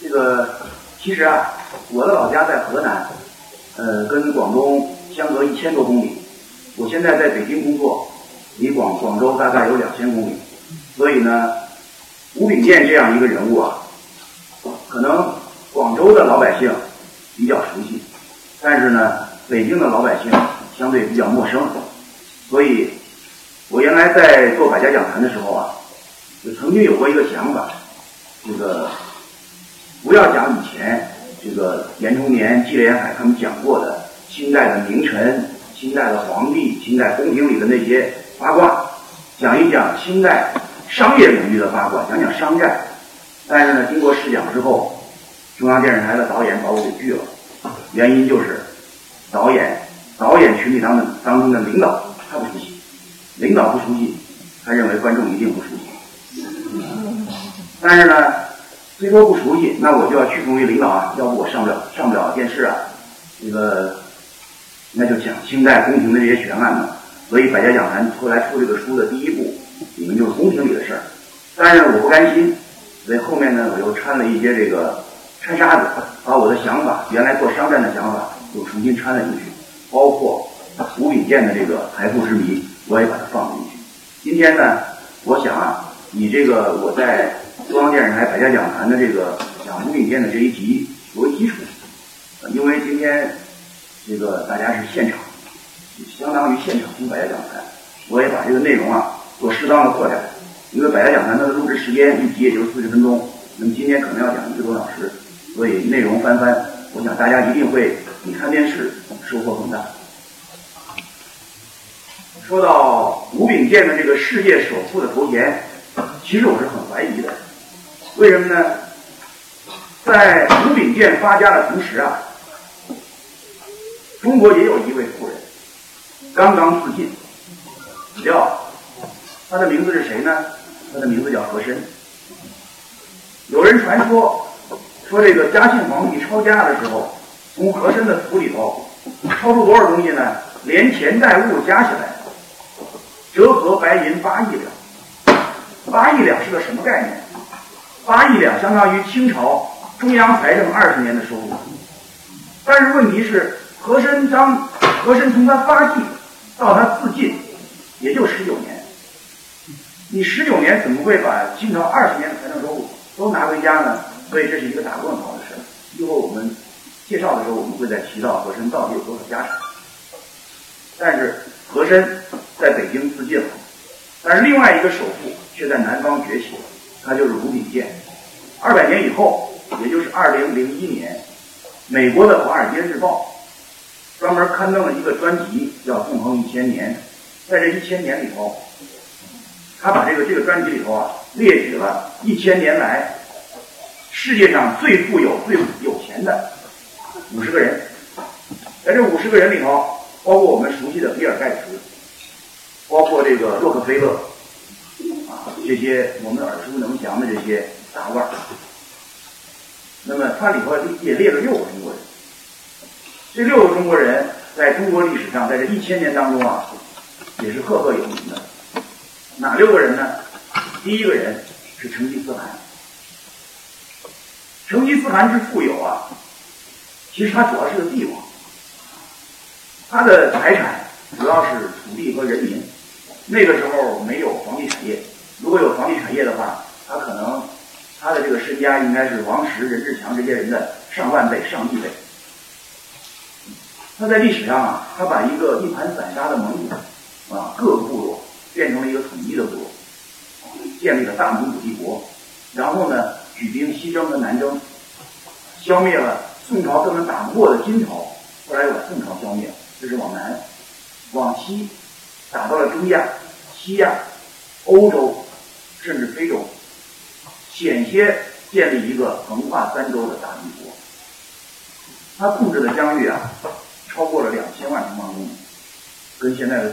这个其实啊，我的老家在河南，呃，跟广东相隔一千多公里。我现在在北京工作，离广广州大概有两千公里。所以呢，吴炳建这样一个人物啊，可能广州的老百姓比较熟悉，但是呢，北京的老百姓相对比较陌生。所以，我原来在做百家讲坛的时候啊，就曾经有过一个想法，这个不要讲以前这个严崇年、纪连海他们讲过的清代的名臣、清代的皇帝、清代宫廷里的那些八卦，讲一讲清代商业领域的八卦，讲讲商战。但是呢，经过试讲之后，中央电视台的导演把我给拒了，原因就是导演导演群里当的当中的领导他不熟悉，领导不熟悉，他认为观众一定不熟悉。但是呢，虽说不熟悉，那我就要屈从于领导啊，要不我上不了上不了电视啊。这个那就讲清代宫廷的这些悬案嘛。所以百家讲坛后来出这个书的第一步，里面就是宫廷里的事儿。但是我不甘心，所以后面呢，我又掺了一些这个掺沙子，把我的想法，原来做商战的想法，又重新掺了进去，包括吴秉建的这个财富之谜，我也把它放进去。今天呢，我想啊，以这个我在中央电视台百家讲坛的这个讲吴秉建的这一集作为基础，因为今天这个大家是现场。相当于现场听百家讲坛，我也把这个内容啊做适当的扩展，因为百家讲坛它的录制时间一集也就四十分钟，那么今天可能要讲一个多小时，所以内容翻番，我想大家一定会比看电视收获更大。说到吴秉建的这个世界首富的头衔，其实我是很怀疑的，为什么呢？在吴秉建发家的同时啊，中国也有一位富人。刚刚自尽，叫他的名字是谁呢？他的名字叫和珅。有人传说说这个嘉庆皇帝抄家的时候，从和珅的府里头抄出多少东西呢？连钱带物加起来，折合白银八亿两。八亿两是个什么概念？八亿两相当于清朝中央财政二十年的收入。但是问题是，和珅当和珅从他发迹。到他自尽，也就十九年。你十九年怎么会把清朝二十年的财政收入都拿回家呢？所以这是一个打问号的事。一会儿我们介绍的时候，我们会再提到和珅到底有多少家产。但是和珅在北京自尽了，但是另外一个首富却在南方崛起了，他就是吴秉建。二百年以后，也就是二零零一年，美国的《华尔街日报》。专门刊登了一个专辑，叫《纵横一千年》。在这一千年里头，他把这个这个专辑里头啊，列举了一千年来世界上最富有、最有钱的五十个人。在这五十个人里头，包括我们熟悉的比尔盖茨，包括这个洛克菲勒，这些我们耳熟能详的这些大腕儿。那么，它里头也列了六个中国人。这六个中国人在中国历史上，在这一千年当中啊，也是赫赫有名的。哪六个人呢？第一个人是成吉思汗。成吉思汗之富有啊，其实他主要是个帝王，他的财产主要是土地和人民。那个时候没有房，如果有房地产业的话，他可能他的这个身家应该是王石、任志强这些人的上万倍、上亿倍。他在历史上啊，他把一个一盘散沙的蒙古啊各个部落变成了一个统一的部落，建立了大蒙古帝国，然后呢举兵西征和南征，消灭了宋朝根本打不过的金朝，后来又把宋朝消灭了，这是往南，往西打到了中亚、西亚、欧洲，甚至非洲，险些建立一个横跨三洲的大帝国。他控制的疆域啊。超过了两千万平方公里，跟现在的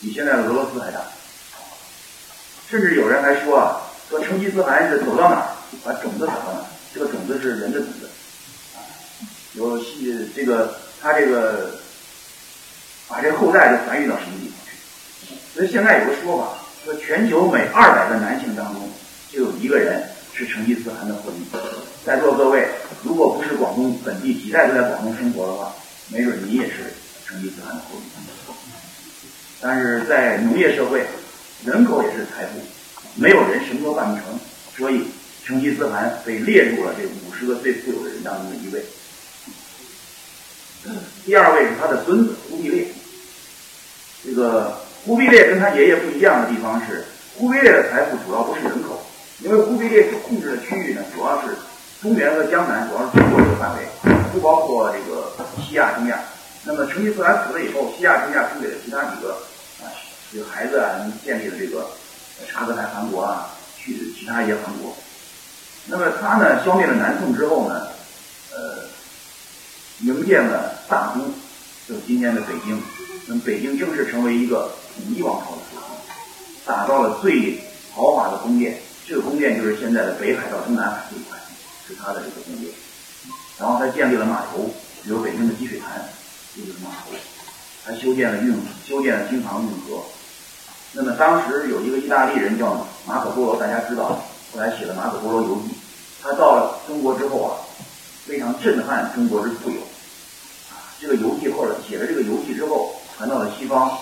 比现在的俄罗斯还大。甚至有人还说啊，说成吉思汗是走到哪儿把种子撒到哪儿，这个种子是人的种子，有细这个他这个把这个后代就繁育到什么地方去？所以现在有个说法，说全球每二百个男性当中就有一个人是成吉思汗的后裔。在座各位如果不是广东本地几代都在广东生活的话，没准你也是成吉思汗的后裔。但是在农业社会，人口也是财富，没有人什么都办不成，所以成吉思汗被列入了这五十个最富有的人当中的一位。第二位是他的孙子忽必烈。这个忽必烈跟他爷爷不一样的地方是，忽必烈的财富主要不是人口，因为忽必烈所控制的区域呢，主要是中原和江南，主要是中国这个范围，不包括这个西亚、中亚。那么成吉思汗死了以后，西亚、中亚分给了其他几个啊，这个孩子啊，建立了这个察合台汗国啊，去其他一些汗国。那么他呢，消灭了南宋之后呢，呃。营建了大都，就是今天的北京。那么北京正式成为一个统一王朝的时候，打造了最豪华的宫殿。这个宫殿就是现在的北海到中南海这一块，是他的这个宫殿。然后他建立了码头，比如北京的积水潭这就是码头。还修建了运修建了京杭运河。那么当时有一个意大利人叫马可波罗，大家知道，后来写了《马可波罗游记》。他到了中国之后啊。非常震撼中国之富有，啊，这个游记后来写了这个游记之后，传到了西方，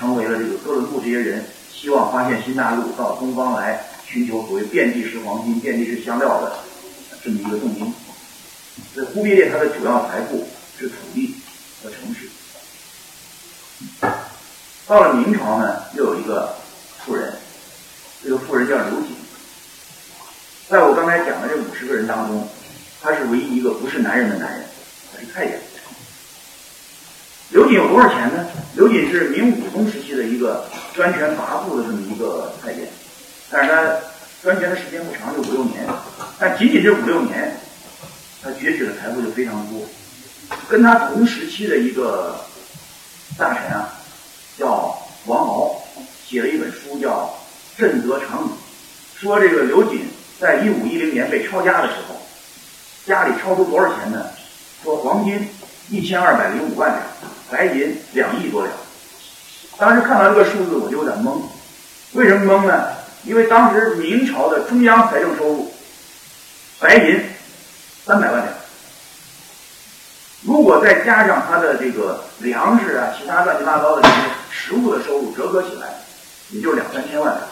成为了这个哥伦布这些人希望发现新大陆到东方来寻求所谓遍地是黄金、遍地是香料的这么一个动因。所以忽必烈他的主要财富是土地和城市。到了明朝呢，又有一个富人，这个富人叫刘瑾，在我刚才讲的这五十个人当中。他是唯一一个不是男人的男人，他是太监。刘瑾有多少钱呢？刘瑾是明武宗时期的一个专权跋扈的这么一个太监，但是他专权的时间不长，就五六年。但仅仅这五六年，他攫取的财富就非常多。跟他同时期的一个大臣啊，叫王敖，写了一本书叫《震泽长语》，说这个刘瑾在一五一零年被抄家的时候。家里超出多少钱呢？说黄金一千二百零五万两，白银两亿多两。当时看到这个数字，我就有点懵。为什么懵呢？因为当时明朝的中央财政收入，白银三百万两，如果再加上他的这个粮食啊、其他乱七八糟的这些实物的收入，折合起来，也就两三千万两。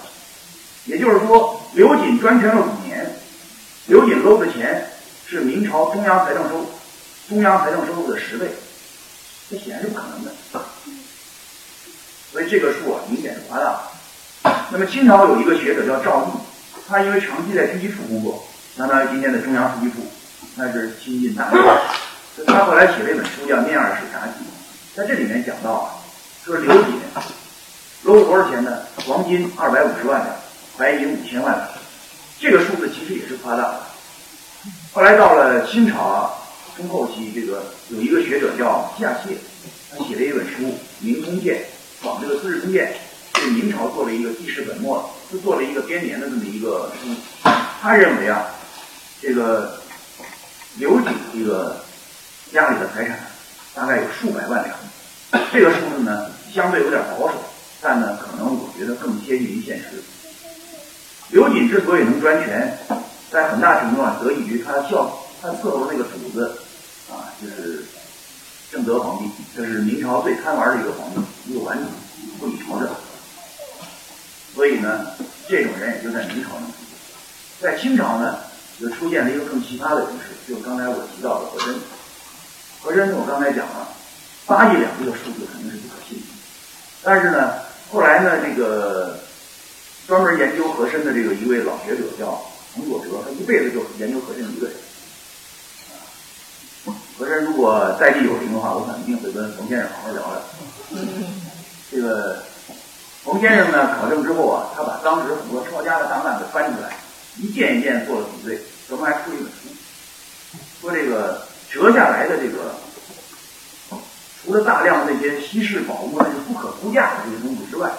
也就是说，刘瑾专权了五年，刘瑾搂的钱。是明朝中央财政收中央财政收入的十倍，这显然是不可能的。所以这个数啊，明显是夸大。那么清朝有一个学者叫赵翼，他因为长期在军机处工作，相当于今天的中央书记处，那是亲近大官。所以他后来写了一本书叫《面二史札记》，在这里面讲到啊，说刘瑾搂了多少钱呢？黄金二百五十万两，白银五千万两。这个数字其实也是夸大的。后来到了清朝啊，中后期，这个有一个学者叫夏燮，他写了一本书《明通鉴》，仿这个《资治通鉴》，对明朝做了一个记事本末，就做了一个编年的这么一个书。他认为啊，这个刘瑾这个家里的财产大概有数百万两，这个数字呢相对有点保守，但呢可能我觉得更接近于现实。刘瑾之所以能专权。在很大程度上得益于他孝，他伺候的那个主子，就是正德皇帝，这是明朝最贪玩的一个皇帝，一个顽主，不理朝政。所以呢，这种人也就在明朝能出现。在清朝呢，就出现了一个更奇葩的人士，就是刚才我提到的和珅。和珅，我刚才讲了，八亿两这个数字肯定是不可信的。但是呢，后来呢，这个专门研究和珅的这个一位老学者叫。冯佐哲，他一辈子就研究和珅一个人。和珅如果在地有灵的话，我肯定会跟冯先生好好聊聊。这个冯先生呢，考证之后啊，他把当时很多抄家的档案给翻出来，一件一件做了比对，专门还出一本书，说这个折下来的这个，除了大量的那些稀世宝物，那些不可估价的这些东西之外，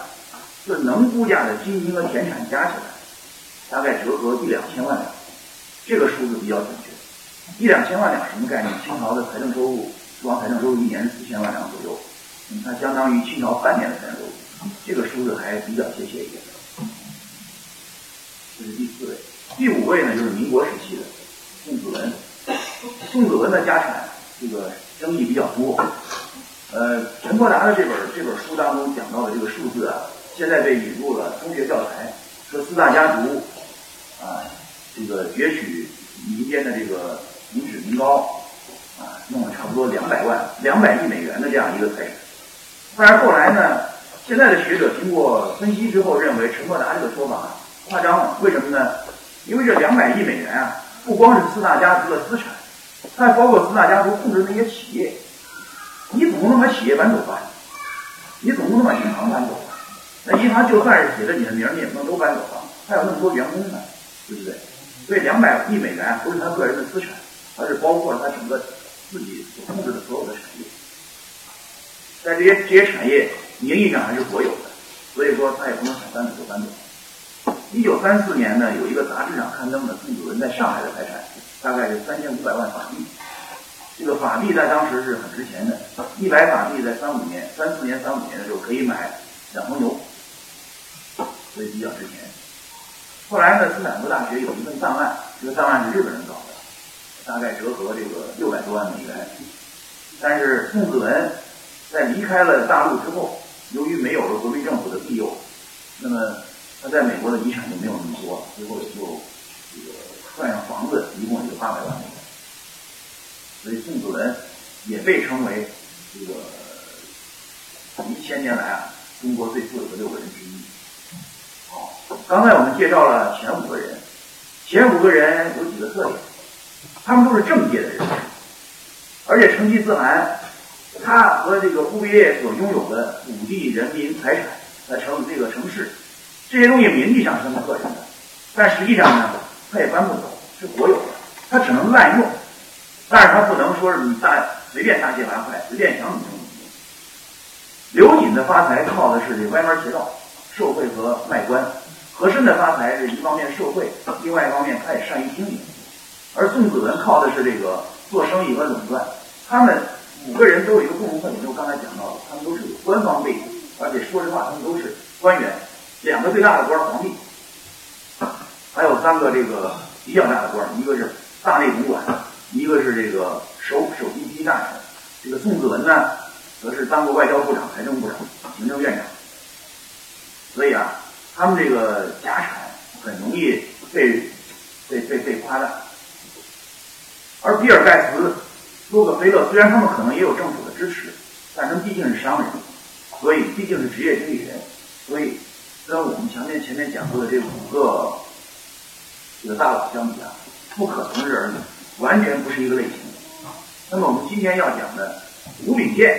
这能估价的金银和田产加起来。大概折合一两千万两，这个数字比较准确。一两千万两什么概念？清朝的财政收入，光财政收入一年四千万两左右，它相当于清朝半年的财政收入。这个数字还比较贴切一点。这是第四位，第五位呢就是民国时期的宋子文。宋子文的家产这个争议比较多。呃，陈伯达的这本这本书当中讲到的这个数字啊，现在被引入了中学教材，说四大家族啊，这个攫取民间的这个民脂民膏啊，弄了差不多两百万、两百亿美元的这样一个财产。但是后来呢，现在的学者经过分析之后，认为陈伯达这个说法夸张了。为什么呢？因为这两百亿美元啊，不光是四大家族的资产，它还包括四大家族控制的那些企业。你总不能把企业搬走吧？你总不能把银行搬走吧？那银行就算是写着你的名，你也不能都搬走吧？还有那么多员工呢，对不对？所以两百亿美元不是他个人的资产，而是包括了他整个自己所控制的所有的产业。在这些这些产业名义上还是国有的，所以说他也不能想搬走就搬走。一九三四年呢，有一个杂志上刊登的宋子文在上海的财产，大概是三千五百万法币。这个法币在当时是很值钱的，一百法币在三五年、三四年、三五年的时候可以买两头牛，所以比较值钱。后来呢，斯坦福大学有一份档案，这个档案是日本人搞的，大概折合这个六百多万美元。但是宋子文在离开了大陆之后，由于没有了国民政府的庇佑，那么他在美国的遗产就没有那么多，最后就这个算上房子，一共也就八百万美元。所以宋子文也被称为这个一千年来啊中国最富有的六个人之一。好，刚才我们介绍了前五个人，前五个人有几个特点，他们都是政界的人，而且成吉思汗他和这个忽必烈所拥有的土地、人民、财产、呃城这个城市，这些东西名义上是他们个人的，但实际上呢，他也搬不走，是国有的，他只能滥用。但是他不能说是你大随便大卸八块，随便想怎么怎么用。刘瑾的发财靠的是这歪门邪道、受贿和卖官；和珅的发财是一方面受贿，另外一方面他也善于经营。而宋子文靠的是这个做生意和垄断。他们五个人都有一个共同特点，就刚才讲到的，他们都是有官方背景，而且说实话，他们都是官员。两个最大的官皇帝，还有三个这个比较大的官一个是大内总管。一个是这个首首席第一大臣，这个宋子文呢，则是当过外交部长、财政部长、行政院长。所以啊，他们这个家产很容易被被被被夸大。而比尔盖茨、洛克菲勒虽然他们可能也有政府的支持，但他们毕竟是商人，所以毕竟是职业经理人，所以跟我们前面前面讲过的这五个这个大佬相比啊，不可能是儿女。完全不是一个类型。那么我们今天要讲的吴秉宪，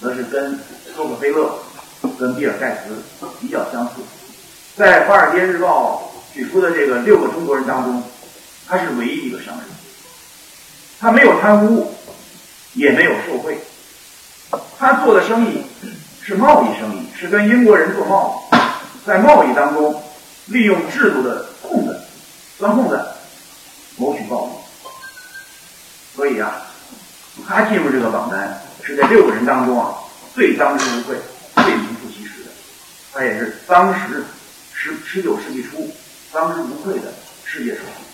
则是跟洛克菲勒、跟比尔盖茨比较相似。在《华尔街日报》举出的这个六个中国人当中，他是唯一一个商人。他没有贪污，也没有受贿。他做的生意是贸易生意，是跟英国人做贸易，在贸易当中利用制度的空子、钻空子，谋取暴利。所以啊，他进入这个榜单是在六个人当中啊最当之无愧、最名副其实的。他也是当时十十九世纪初当之无愧的世界首富。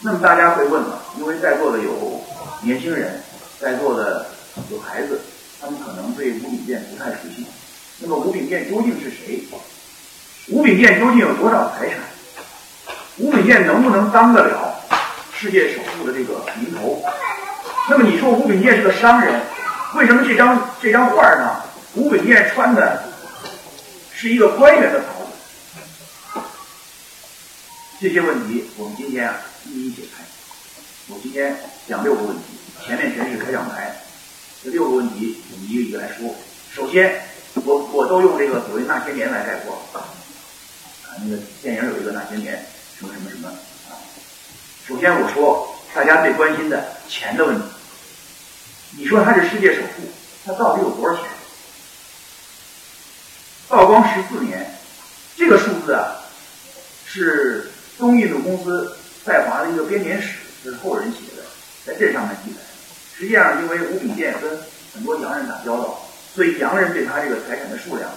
那么大家会问了，因为在座的有年轻人，在座的有孩子，他们可能对吴炳健不太熟悉。那么吴炳健究竟是谁？吴炳健究竟有多少财产？吴炳健能不能当得了？世界首富的这个名头，那么你说吴炳健是个商人，为什么这张这张画呢？吴炳健穿的是一个官员的袍子。这些问题我们今天啊一一解开。我今天讲六个问题，前面全是开场白，这六个问题我们一个一个来说。首先，我我都用这个所谓那些年来概括啊，那个电影有一个那些年什么什么什么。首先，我说大家最关心的钱的问题。你说他是世界首富，他到底有多少钱？道光十四年，这个数字啊，是东印度公司在华的一个编年史，这是后人写的，在这上面记载。实际上，因为吴炳建跟很多洋人打交道，所以洋人对他这个财产的数量，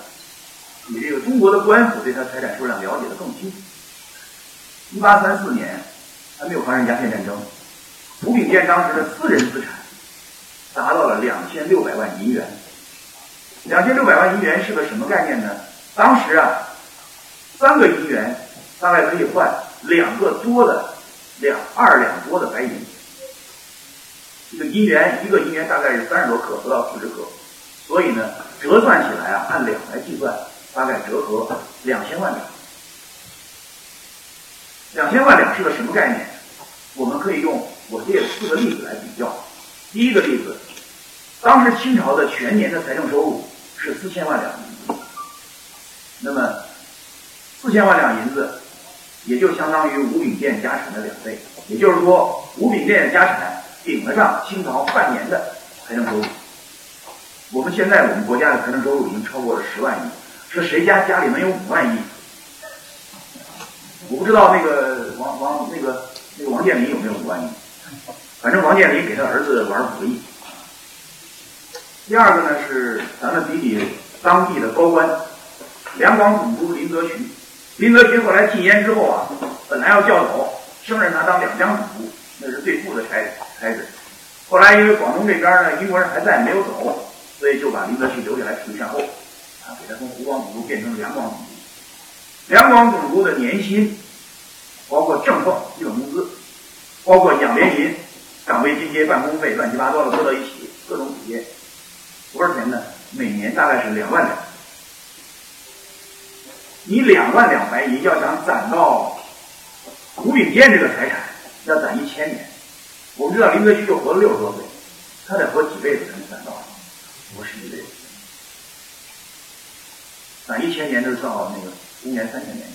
比这个中国的官府对他财产数量了解的更清楚。一八三四年。还没有发生鸦片战争，吴炳建当时的私人资产达到了两千六百万银元。两千六百万银元是个什么概念呢？当时啊，三个银元大概可以换两个多的两二两多的白银。一个银元，一个银元大概是三十多克，不到四十克，所以呢，折算起来啊，按两来计算，大概折合两千万两。两千万两是个什么概念？我们可以用我列四个例子来比较。第一个例子，当时清朝的全年的财政收入是四千万两银子，那么四千万两银子也就相当于吴秉建家产的两倍，也就是说，吴秉建的家产顶得上清朝半年的财政收入。我们现在我们国家的财政收入已经超过了十万亿，是谁家家里能有五万亿？我不知道那个王王那个那个王健林有没有五万亿，反正王健林给他儿子玩五个亿。第二个呢是咱们比比当地的高官，两广总督林则徐，林则徐后来禁烟之后啊，本来要调走，升任他当两江总督，那是最富的差差事。后来因为广东这边呢英国人还在没有走，所以就把林则徐留下来处理善后，啊，给他从湖广总督变成两广总督。两广总督的年薪，包括正俸基本工资，包括养廉银、岗位津贴、办公费，乱七八糟的搁到一起，各种补贴，多少钱呢？每年大概是两万两。你两万两白银要想攒到胡炳建这个财产，要攒一千年。我们知道林则徐就活了六十多岁，他得活几辈子才能攒到？活十几辈子。攒一千年就到那个。公元三千年。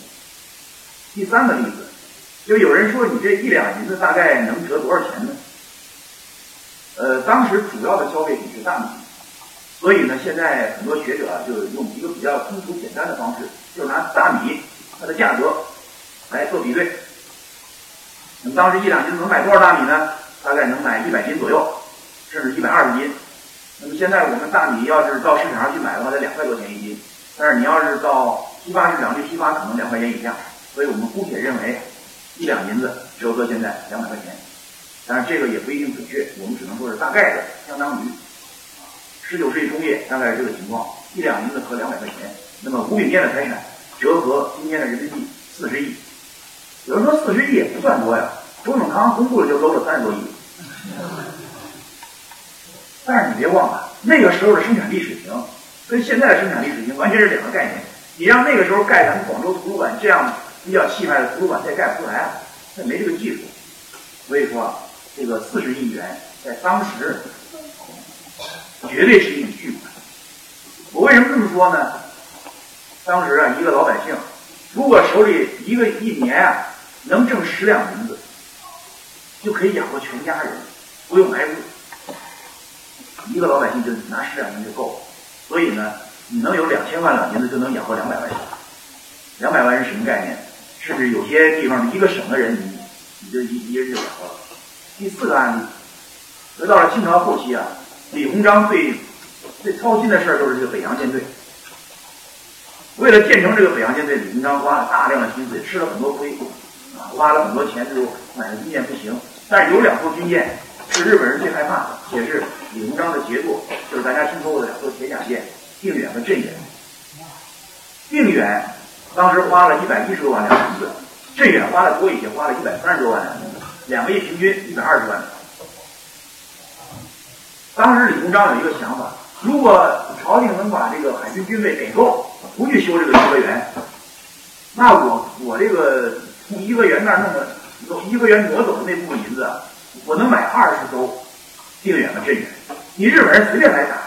第三个例子，就有人说你这一两银子大概能折多少钱呢？呃，当时主要的消费品是大米，所以呢，现在很多学者啊，就用一个比较通俗简单的方式，就拿大米它的价格来做比对。那么当时一两银子能买多少大米呢？大概能买一百斤左右，甚至一百二十斤。那么现在我们大米要是到市场上去买的话，得两块多钱一斤。但是你要是到批发市场去批发，可能两块钱以下，所以我们姑且认为一两银子折合现在两百块钱。但是这个也不一定准确，我们只能说是大概的，相当于十九世纪中叶大概是这个情况，一两银子合两百块钱。那么吴秉建的财产折合今天的人民币四十亿。有人说四十亿也不算多呀，周永康公布了就搂了三十多亿。但是你别忘了那个时候的生产力水平。跟现在的生产力水平完全是两个概念。你让那个时候盖咱们广州图书馆这样比较气派的图书馆，它也盖不出来啊，它没这个技术。所以说，这个四十亿元在当时绝对是一笔巨款。我为什么这么说呢？当时啊，一个老百姓如果手里一个一年啊能挣十两银子，就可以养活全家人，不用挨饿。一个老百姓就拿十两银子就够了。所以呢，你能有两千万两银子，就能养活两百万。两百万是什么概念？甚至有些地方一个省的人，你你就一一人就养活了。第四个案例，说到了清朝后期啊，李鸿章最最操心的事儿就是这个北洋舰队。为了建成这个北洋舰队，李鸿章花了大量的心思，吃了很多亏，啊，花了很多钱，最后买的军舰不行。但是有两艘军舰是日本人最害怕的，也是李鸿章的杰作，就是大家听说过的两艘铁甲舰——定远和镇远。定远当时花了一百一十多万两银子，镇远花的多一些，花了一百三十多万两银子，两个亿平均一百二十万两。当时李鸿章有一个想法：如果朝廷能把这个海军军费给够，不去修这个颐和园，那我我这个从颐和园那儿弄的，从颐和园挪走的那部分银子。我能买二十艘定远和镇远，你日本人随便来打，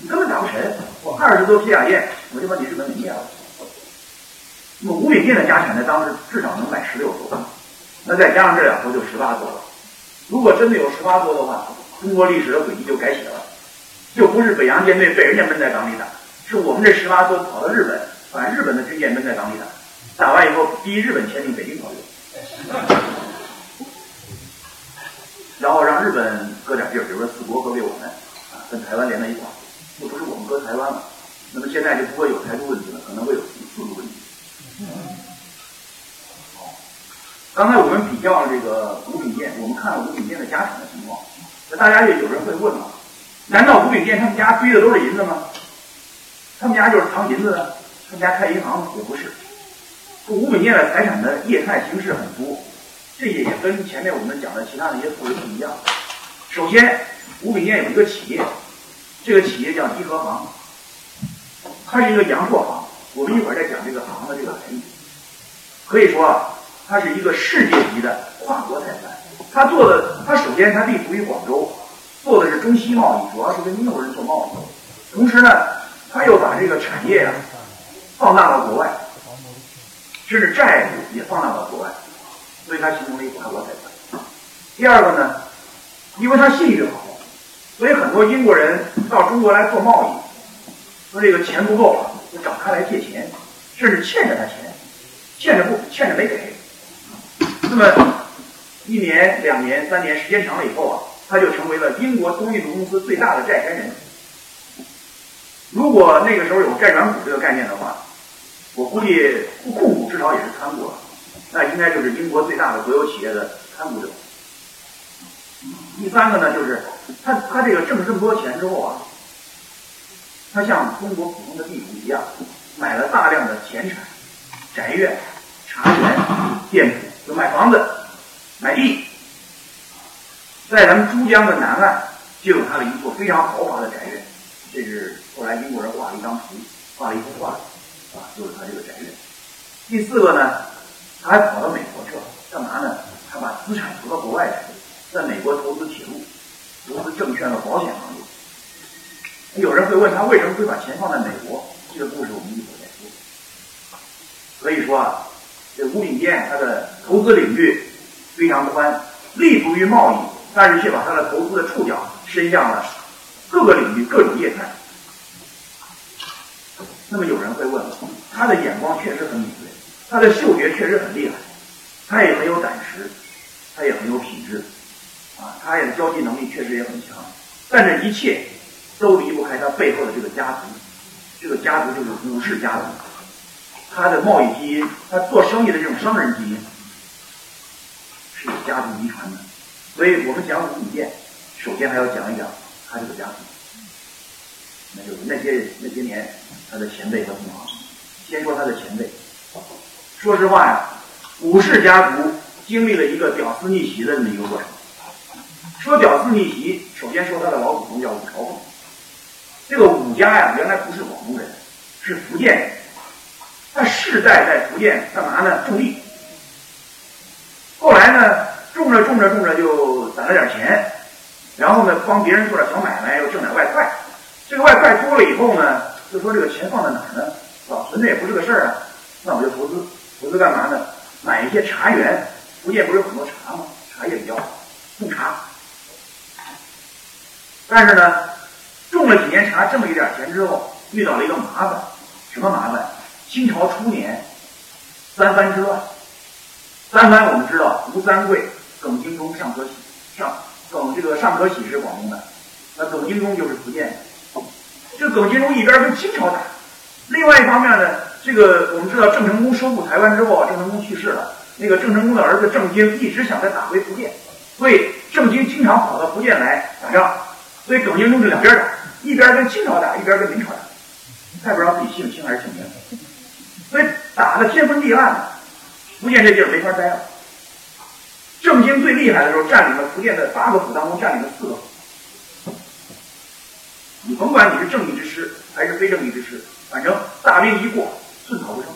你根本打不沉。我二十艘铁甲舰，我就把你日本给灭了。那么吴炳建的家产在当时至少能买十六艘，那再加上这两艘就十八艘了。如果真的有十八艘的话，中国历史的轨迹就改写了，就不是北洋舰队被人家闷在港里打，是我们这十八艘跑到日本，把日本的军舰闷在港里打，打完以后逼日本签订《北京条约》。然后让日本割点地儿，比如说四国割给我们，啊，跟台湾连在一块儿，就不是我们割台湾了。那么现在就不会有台独问题了，可能会有四个问题。刚才我们比较了这个吴炳建，我们看了吴炳建的家产的情况。那大家就有人会问了：难道吴炳建他们家堆的都是银子吗？他们家就是藏银子的？他们家开银行的也不是。吴炳建的财产的业态形式很多，这也跟前面我们讲的其他的一些富人不一样。首先，吴炳建有一个企业，这个企业叫颐和行，它是一个洋货行。我们一会儿再讲这个行的这个含义。可以说啊，它是一个世界级的跨国财团。他做的，他首先他立足于广州，做的是中西贸易，主要是跟英国人做贸易。同时呢，他又把这个产业啊放大到国外，甚至债务也放大到国外，所以他形成了一个跨国财团。第二个呢，因为他信誉好，所以很多英国人到中国来做贸易，说这个钱不够，就找他来借钱，甚至欠着他钱，欠着不欠着没给，那么。一年、两年、三年，时间长了以后啊，他就成为了英国东印度公司最大的债权人。如果那个时候有债转股这个概念的话，我估计控股至少也是参股了，那应该就是英国最大的国有企业的参股者。第三个呢，就是他他这个挣这么多钱之后啊，他像中国普通的地主一样，买了大量的田产、宅院、茶园、店铺，就买房子。买地，在咱们珠江的南岸就有他的一座非常豪华的宅院，这是后来英国人画了一张图，画了一幅画，啊，就是他这个宅院。第四个呢，他还跑到美国去了，干嘛呢？他把资产投到国外去，在美国投资铁路、投资证券和保险行业。有人会问他为什么会把钱放在美国？这个故事我们一会儿再说。可以说啊，这吴炳建他的投资领域。非常宽，立足于贸易，但是却把他的投资的触角伸向了各个领域、各种业态。那么有人会问，他的眼光确实很敏锐，他的嗅觉确实很厉害，他也很有胆识，他也很有品质，啊，他也交际能力确实也很强。但这一切都离不开他背后的这个家族，这个家族就是武氏家族，他的贸易基因，他做生意的这种商人基因。家族遗传的，所以我们讲武鼎剑，首先还要讲一讲他这个家族，那就是那些那些年他的前辈和同行。先说他的前辈，说实话呀，武氏家族经历了一个屌丝逆袭的这么一个过程。说屌丝逆袭，首先说他的老祖宗叫武朝凤，这个武家呀原来不是广东人，是福建人，他世代在福建干嘛呢？种地。后来呢，种着种着种着就攒了点钱，然后呢，帮别人做点小买卖，又挣点外快。这个外快多了以后呢，就说这个钱放在哪儿呢？保存着也不是个事儿啊。那我就投资，投资干嘛呢？买一些茶园。福建不是有很多茶吗？茶叶比较好，种茶。但是呢，种了几年茶，挣了一点钱之后，遇到了一个麻烦。什么麻烦？清朝初年，三藩之乱。三藩我们知道，吴三桂、耿精忠、尚可喜。尚耿这个尚可喜是广东的，那耿精忠就是福建的。这耿精忠一边跟清朝打，另外一方面呢，这个我们知道郑成功收复台湾之后，郑成功去世了，那个郑成功的儿子郑经一直想再打回福建，所以郑经经常跑到福建来打仗，所以耿精忠是两边打，一边跟清朝打，一边跟明朝打，他也不知道自己姓清还是姓明，所以打的天昏地暗。福建这地儿没法待了。郑经最厉害的时候，占领了福建的八个府当中，占领了四个府。你甭管你是正义之师还是非正义之师，反正大兵一过，寸草不生。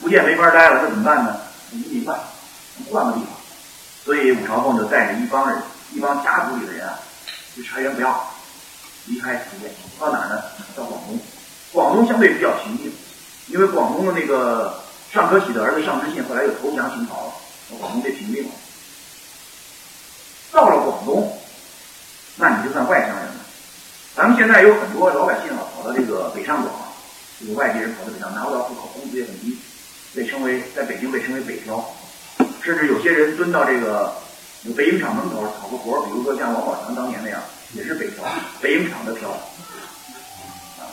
福建没法待了，那怎么办呢？移民吧，换个地方。所以武朝凤就带着一帮人，一帮家族里的人啊，就茶园不要，离开福建，到哪呢？到广东。广东相对比较平静，因为广东的那个。尚可喜的儿子尚之信后来又投降清朝了，广东被平定了。到了广东，那你就算外乡人了。咱们现在有很多老百姓啊，跑到这个北上广，这个外地人跑到北上，拿不到户口，工资也很低，被称为在北京被称为北漂，甚至有些人蹲到这个北影厂门口讨个活，比如说像王宝强当年那样，也是北漂，北影厂的漂。啊，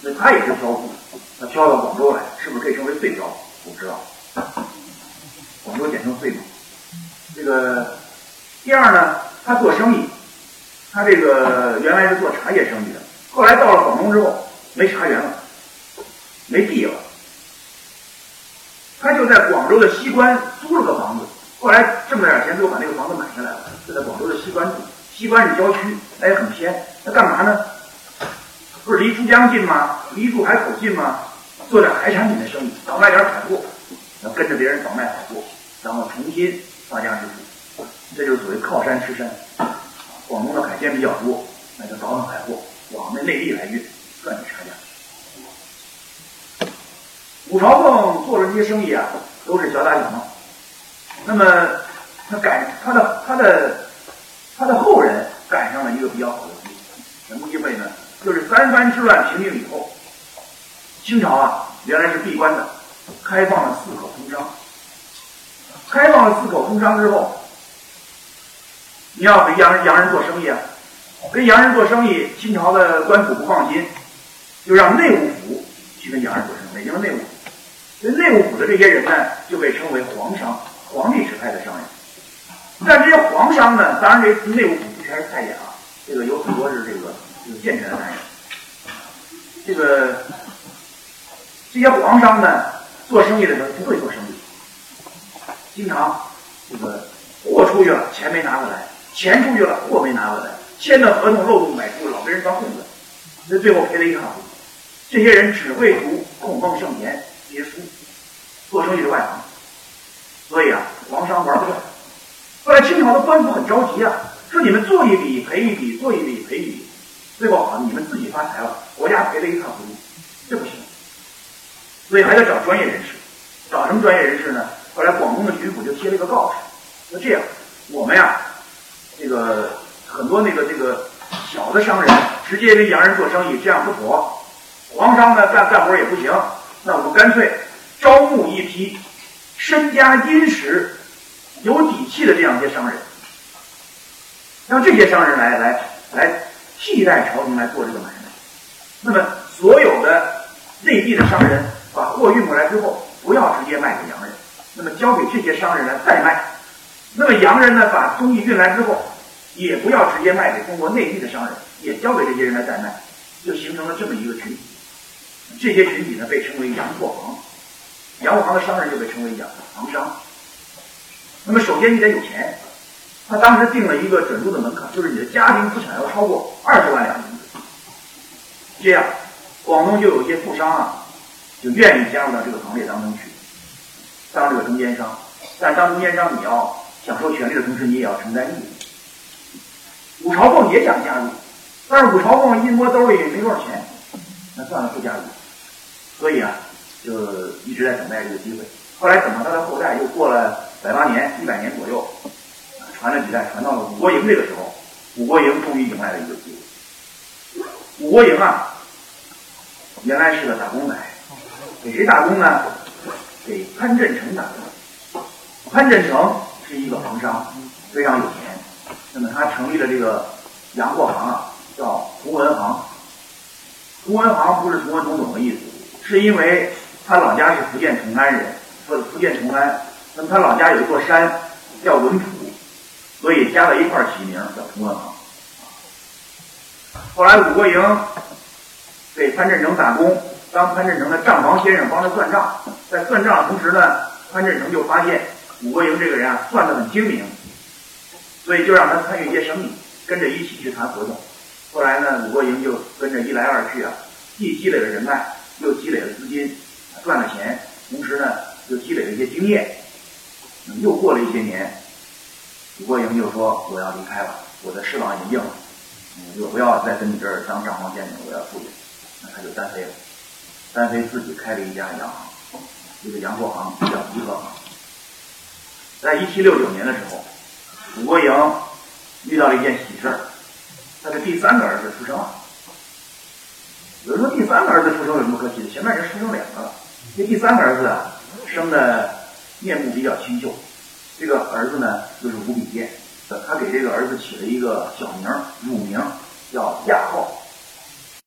那他也是漂富。他漂到广州来，是不是可以称为“岁漂”？我不知道。广州简称“岁”嘛。这个第二呢，他做生意，他这个原来是做茶叶生意的，后来到了广东之后没茶园了，没地了，他就在广州的西关租了个房子，后来挣了点钱，最后把那个房子买下来了，就在广州的西关住。西关是郊区，那也很偏，那干嘛呢？不是离珠江近吗？离珠海口近吗？做点海产品的生意，倒卖点海货，要跟着别人倒卖海货，然后重新发家致富，这就是所谓靠山吃山。广东的海鲜比较多，那就倒腾海货往那内地来运，赚点差价。武朝凤做的这些生意啊，都是小打小闹。那么他赶他的他的。他的后人赶上了一个比较好的机会，什么机会呢？就是三藩之乱平定以后，清朝啊原来是闭关的，开放了四口通商。开放了四口通商之后，你要跟洋人洋人做生意啊，跟洋人做生意，清朝的官府不放心，就让内务府去跟洋人做生意。北京的内务府，这内务府的这些人呢，就被称为皇商，皇帝指派的商人。但这些皇商呢，当然这内务府不全是太监啊，这个有很多是这个这个健全的男人。这个这些皇商呢，做生意的人不会做生意，经常这个货出去了，钱没拿回来；钱出去了，货没拿回来。签的合同漏洞百出，老被人钻空子，那最后赔了一塌糊涂。这些人只会读《孔孟圣贤》这些书，做生意是外行，所以啊，皇商玩不转。后来清朝的官府很着急啊，说你们做一笔赔一笔，做一笔赔一笔，最后好，你们自己发财了，国家赔了一塌糊涂，这不行，所以还得找专业人士，找什么专业人士呢？后来广东的巡抚就贴了一个告示，说这样，我们呀，这个很多那个这个小的商人直接跟洋人做生意，这样不妥，皇商呢干干活也不行，那我们干脆招募一批身家殷实。有底气的这样一些商人，让这些商人来来来替代朝廷来做这个买卖。那么所有的内地的商人把货运过来之后，不要直接卖给洋人，那么交给这些商人来再卖。那么洋人呢，把东西运来之后，也不要直接卖给中国内地的商人，也交给这些人来再卖，就形成了这么一个群体。这些群体呢，被称为洋货行。洋货行的商人就被称为洋行商。那么首先你得有钱，他当时定了一个准入的门槛，就是你的家庭资产要超过二十万两银子。这样，广东就有一些富商啊，就愿意加入到这个行列当中去，当这个中间商。但当中间商，你要享受权利的同时，你也要承担义务。武朝凤也想加入，但是武朝凤一摸兜里没多少钱，那算了，不加入。所以啊，就一直在等待这个机会。后来等到他的后代又过了。百八年，一百年左右，传了几代，传到了武国营这个时候，武国营终于迎来了一个机会。武国营啊，原来是个打工仔，给谁打工呢？给潘振成打工。潘振成是一个行商，非常有钱。那么他成立了这个洋货行啊，叫同文行。同文行不是同文同种的意思，是因为他老家是福建崇安人，福福建崇安。那么他老家有一座山叫文普，所以加在一块儿起名叫同文行。后来武国营给潘振成打工，当潘振成的账房先生帮他算账，在算账的同时呢，潘振成就发现武国营这个人啊算得很精明，所以就让他参与一些生意，跟着一起去谈合同。后来呢，武国营就跟着一来二去啊，既积累了人脉，又积累了资金，赚了钱，同时呢又积累了一些经验。又过了一些年，武国营就说：“我要离开了，我的翅膀已经硬了，我就不要再跟你这儿当账房先生，我要出去。”那他就单飞了，单飞自己开了一家洋行，这个洋货行叫怡和行。在一七六九年的时候，武国营遇到了一件喜事儿，他的第三个儿子出生了。有人说第三个儿子出生有什么可喜的？前面人出生两个了，这第三个儿子啊，生的。面目比较清秀，这个儿子呢就是吴比坚，他给这个儿子起了一个小名乳名，叫亚浩。